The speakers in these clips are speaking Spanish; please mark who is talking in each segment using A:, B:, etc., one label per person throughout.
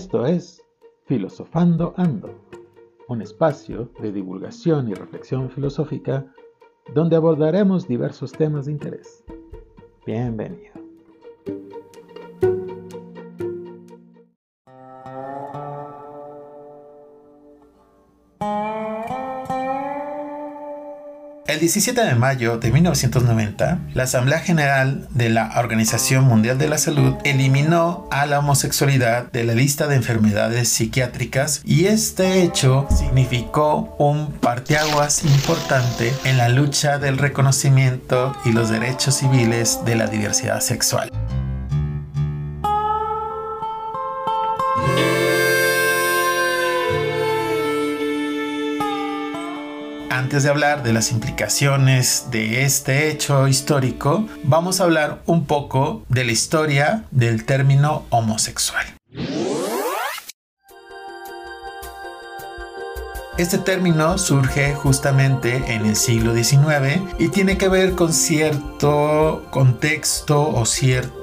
A: Esto es Filosofando Ando, un espacio de divulgación y reflexión filosófica donde abordaremos diversos temas de interés. Bienvenido.
B: El 17 de mayo de 1990, la Asamblea General de la Organización Mundial de la Salud eliminó a la homosexualidad de la lista de enfermedades psiquiátricas y este hecho significó un parteaguas importante en la lucha del reconocimiento y los derechos civiles de la diversidad sexual. Antes de hablar de las implicaciones de este hecho histórico, vamos a hablar un poco de la historia del término homosexual. Este término surge justamente en el siglo XIX y tiene que ver con cierto contexto o cierto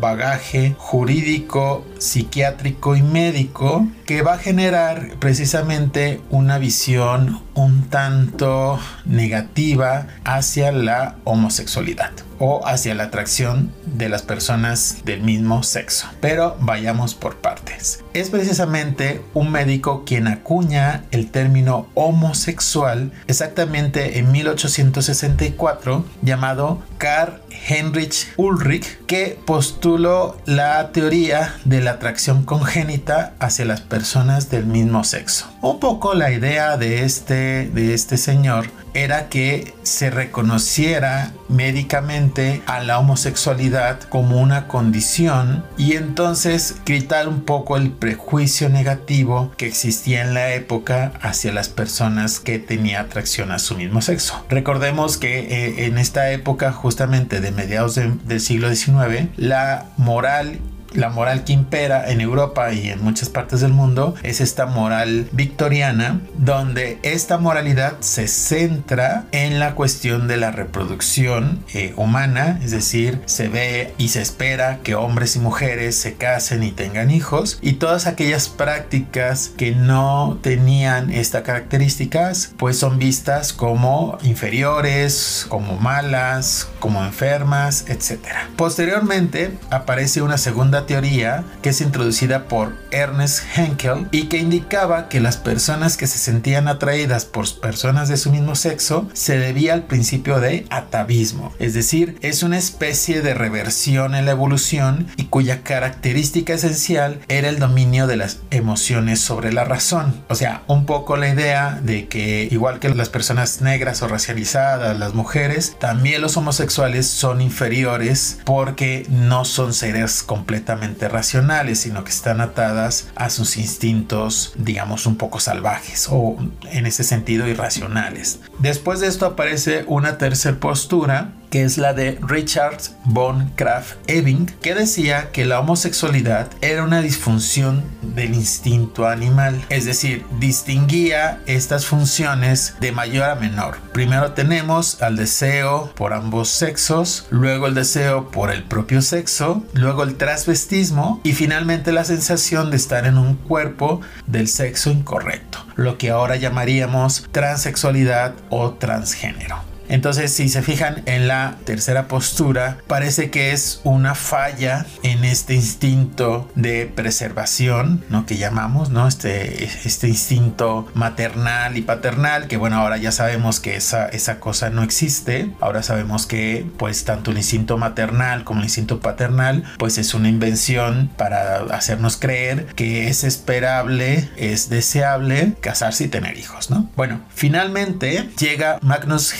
B: bagaje jurídico, psiquiátrico y médico que va a generar precisamente una visión un tanto negativa hacia la homosexualidad o hacia la atracción de las personas del mismo sexo. Pero vayamos por partes. Es precisamente un médico quien acuña el término homosexual exactamente en 1864 llamado Karl Heinrich Ulrich que postuló la teoría de la atracción congénita hacia las personas del mismo sexo. Un poco la idea de este, de este señor era que se reconociera médicamente a la homosexualidad como una condición y entonces quitar un poco el prejuicio negativo que existía en la época hacia las personas que tenían atracción a su mismo sexo. Recordemos que eh, en esta época justamente de mediados del siglo XIX la moral la moral que impera en Europa y en muchas partes del mundo es esta moral victoriana, donde esta moralidad se centra en la cuestión de la reproducción eh, humana, es decir, se ve y se espera que hombres y mujeres se casen y tengan hijos, y todas aquellas prácticas que no tenían estas características, pues son vistas como inferiores, como malas, como enfermas, etc. Posteriormente aparece una segunda teoría que es introducida por Ernest Henkel y que indicaba que las personas que se sentían atraídas por personas de su mismo sexo se debía al principio de atavismo, es decir, es una especie de reversión en la evolución y cuya característica esencial era el dominio de las emociones sobre la razón. O sea, un poco la idea de que igual que las personas negras o racializadas, las mujeres, también los homosexuales son inferiores porque no son seres racionales, sino que están atadas a sus instintos, digamos, un poco salvajes o en ese sentido irracionales. Después de esto aparece una tercera postura que es la de Richard von Krafft-Ebing, que decía que la homosexualidad era una disfunción del instinto animal, es decir, distinguía estas funciones de mayor a menor. Primero tenemos al deseo por ambos sexos, luego el deseo por el propio sexo, luego el transvestismo y finalmente la sensación de estar en un cuerpo del sexo incorrecto, lo que ahora llamaríamos transexualidad o transgénero. Entonces, si se fijan en la tercera postura, parece que es una falla en este instinto de preservación, ¿no? Que llamamos, ¿no? Este, este instinto maternal y paternal, que bueno, ahora ya sabemos que esa, esa cosa no existe. Ahora sabemos que, pues, tanto el instinto maternal como el instinto paternal, pues es una invención para hacernos creer que es esperable, es deseable casarse y tener hijos, ¿no? Bueno, finalmente llega Magnus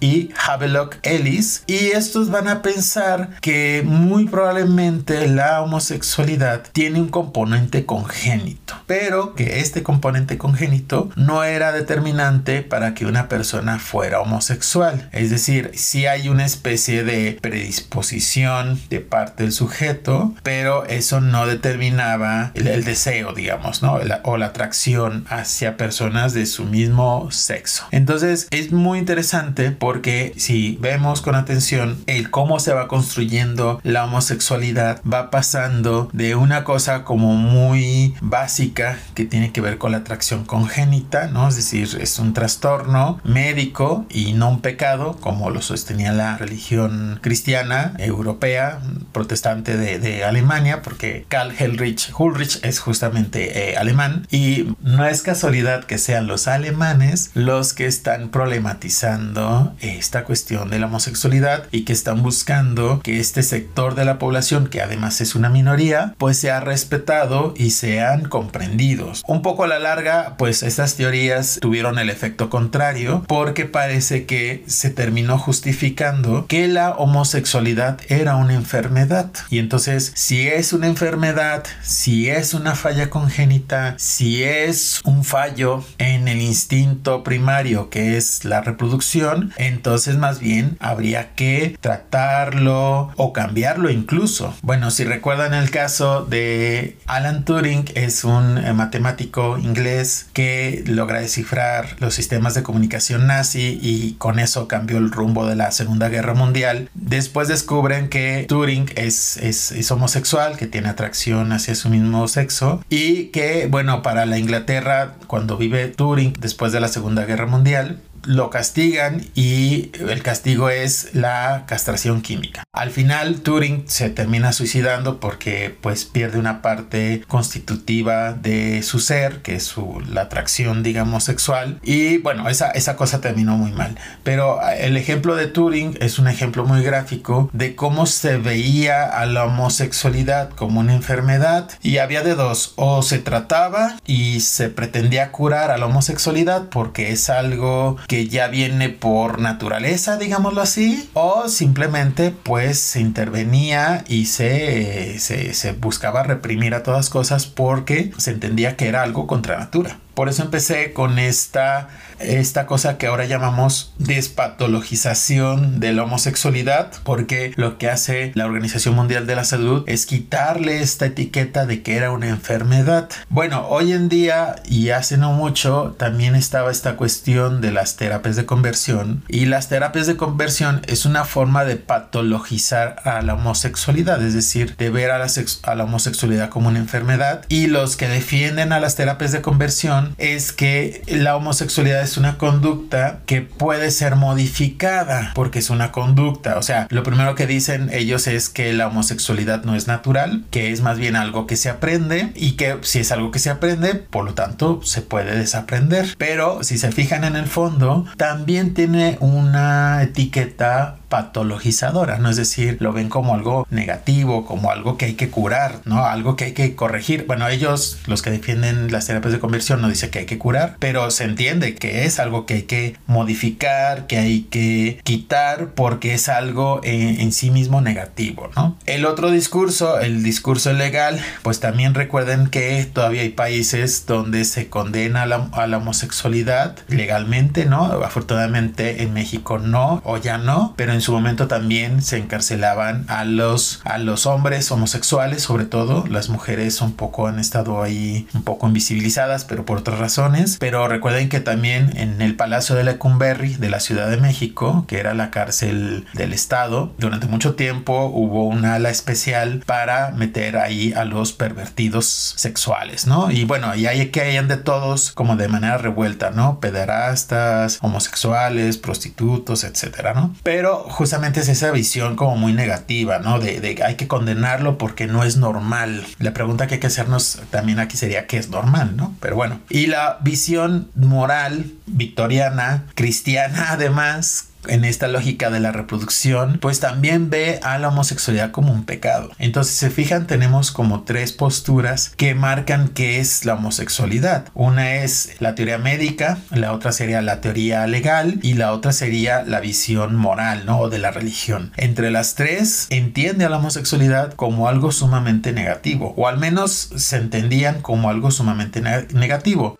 B: Y Havelock Ellis y estos van a pensar que muy probablemente la homosexualidad tiene un componente congénito, pero que este componente congénito no era determinante para que una persona fuera homosexual. Es decir, si hay una especie de predisposición de parte del sujeto, pero eso no determinaba el, deseo, digamos, ¿no? o la atracción hacia personas de su mismo sexo. Entonces es muy interesante interesante porque si vemos con atención el cómo se va construyendo la homosexualidad, va pasando de una cosa como muy básica que tiene que ver con la atracción congénita, ¿no? Es decir, es un trastorno médico y no un pecado, como lo sostenía la religión cristiana europea, protestante de, Alemania, porque Karl Heinrich Ulrich es justamente eh, alemán y no es casualidad que sean los alemanes los que están problematizando esta cuestión de la homosexualidad y que están buscando que este sector de la población, que además es una minoría, pues sea respetado y sean comprendidos. Un poco a la larga, pues estas teorías tuvieron el efecto contrario porque parece que se terminó justificando que la homosexualidad era una enfermedad. Y entonces, si es una enfermedad, si es una falla congénita, si es un fallo en el instinto primario que es la reproducción, entonces más bien habría que tratarlo o cambiarlo incluso. Bueno, si recuerdan el caso de Alan Turing, es un eh, matemático inglés que logra descifrar los sistemas de comunicación nazi y con eso cambió el rumbo de la Segunda Guerra Mundial. Después descubren que Turing es, es, es homosexual, que tiene atracción hacia su mismo sexo y que, bueno, para la Inglaterra, cuando vive Turing después de la Segunda Guerra Mundial, lo castigan y el castigo es la castración química. Al final Turing se termina suicidando porque pues pierde una parte constitutiva de su ser, que es su, la atracción digamos sexual y bueno, esa, esa cosa terminó muy mal. Pero el ejemplo de Turing es un ejemplo muy gráfico de cómo se veía a la homosexualidad como una enfermedad y había de dos, o se trataba y se pretendía curar a la homosexualidad porque es algo que ya viene por naturaleza, digámoslo así, o simplemente pues se intervenía y se, se, se buscaba reprimir a todas cosas porque se entendía que era algo contra natura. Por eso empecé con esta, esta cosa que ahora llamamos despatologización de la homosexualidad, porque lo que hace la Organización Mundial de la Salud es quitarle esta etiqueta de que era una enfermedad. Bueno, hoy en día y hace no mucho también estaba esta cuestión de las terapias de conversión y las terapias de conversión es una forma de patologizar a la homosexualidad, es decir, de ver a la, a la homosexualidad como una enfermedad y los que defienden a las terapias de conversión es que la homosexualidad es una conducta que puede ser modificada porque es una conducta. O sea, lo primero que dicen ellos es que la homosexualidad no es natural, que es más bien algo que se aprende y que si es algo que se aprende, por lo tanto, se puede desaprender. Pero si se fijan en el fondo, también tiene una etiqueta patologizadora, ¿no? Es decir, lo ven como algo negativo, como algo que hay que curar, ¿no? Algo que hay que corregir. Bueno, ellos, los que defienden las terapias de conversión, no dice que hay que curar, pero se entiende que es algo que hay que modificar, que hay que quitar porque es algo en, sí mismo negativo, ¿no? El otro discurso, el discurso legal, pues también recuerden que todavía hay países donde se condena a la, a la homosexualidad legalmente, ¿no? Afortunadamente en México no, o ya no, pero en su momento también se encarcelaban a los, a los hombres homosexuales, sobre todo. Las mujeres un poco han estado ahí un poco invisibilizadas, pero por otras razones. Pero recuerden que también en el Palacio de Lecumberri de la Ciudad de México, que era la cárcel del Estado, durante mucho tiempo hubo una ala especial para meter ahí a los pervertidos sexuales, ¿no? Y bueno, ahí hay que hayan de todos como de manera revuelta, ¿no? Pederastas, homosexuales, prostitutos, etcétera, ¿no? Pero justamente es esa visión como muy negativa, ¿no? De, de, hay que condenarlo porque no es normal. La pregunta que hay que hacernos también aquí sería qué es normal, ¿no? Pero bueno, y la visión moral victoriana, cristiana además, en esta lógica de la reproducción, pues también ve a la homosexualidad como un pecado. Entonces, se fijan, tenemos como tres posturas que marcan qué es la homosexualidad. Una es la teoría médica, la otra sería la teoría legal y la otra sería la visión moral, ¿no? O de la religión. Entre las tres, entiende a la homosexualidad como algo sumamente negativo, o al menos se entendían como algo sumamente negativo.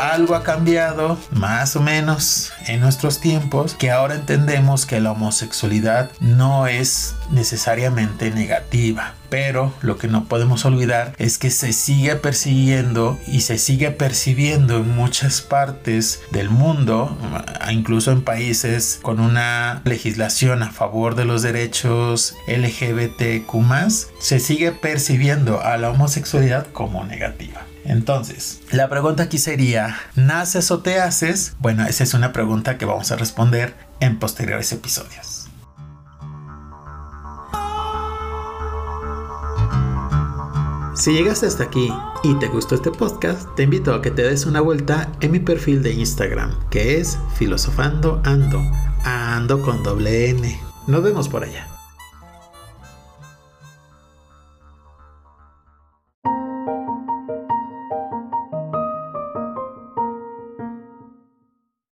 B: Algo ha cambiado, más o menos, en nuestros tiempos, que ahora entendemos que la homosexualidad no es necesariamente negativa. Pero lo que no podemos olvidar es que se sigue persiguiendo y se sigue percibiendo en muchas partes del mundo, incluso en países con una legislación a favor de los derechos LGBTQ, se sigue percibiendo a la homosexualidad como negativa. Entonces, la pregunta aquí sería, ¿naces o te haces? Bueno, esa es una pregunta que vamos a responder en posteriores episodios. Si llegaste hasta aquí y te gustó este podcast, te invito a que te des una vuelta en mi perfil de Instagram, que es Filosofando Ando, ando con doble N. Nos vemos por allá.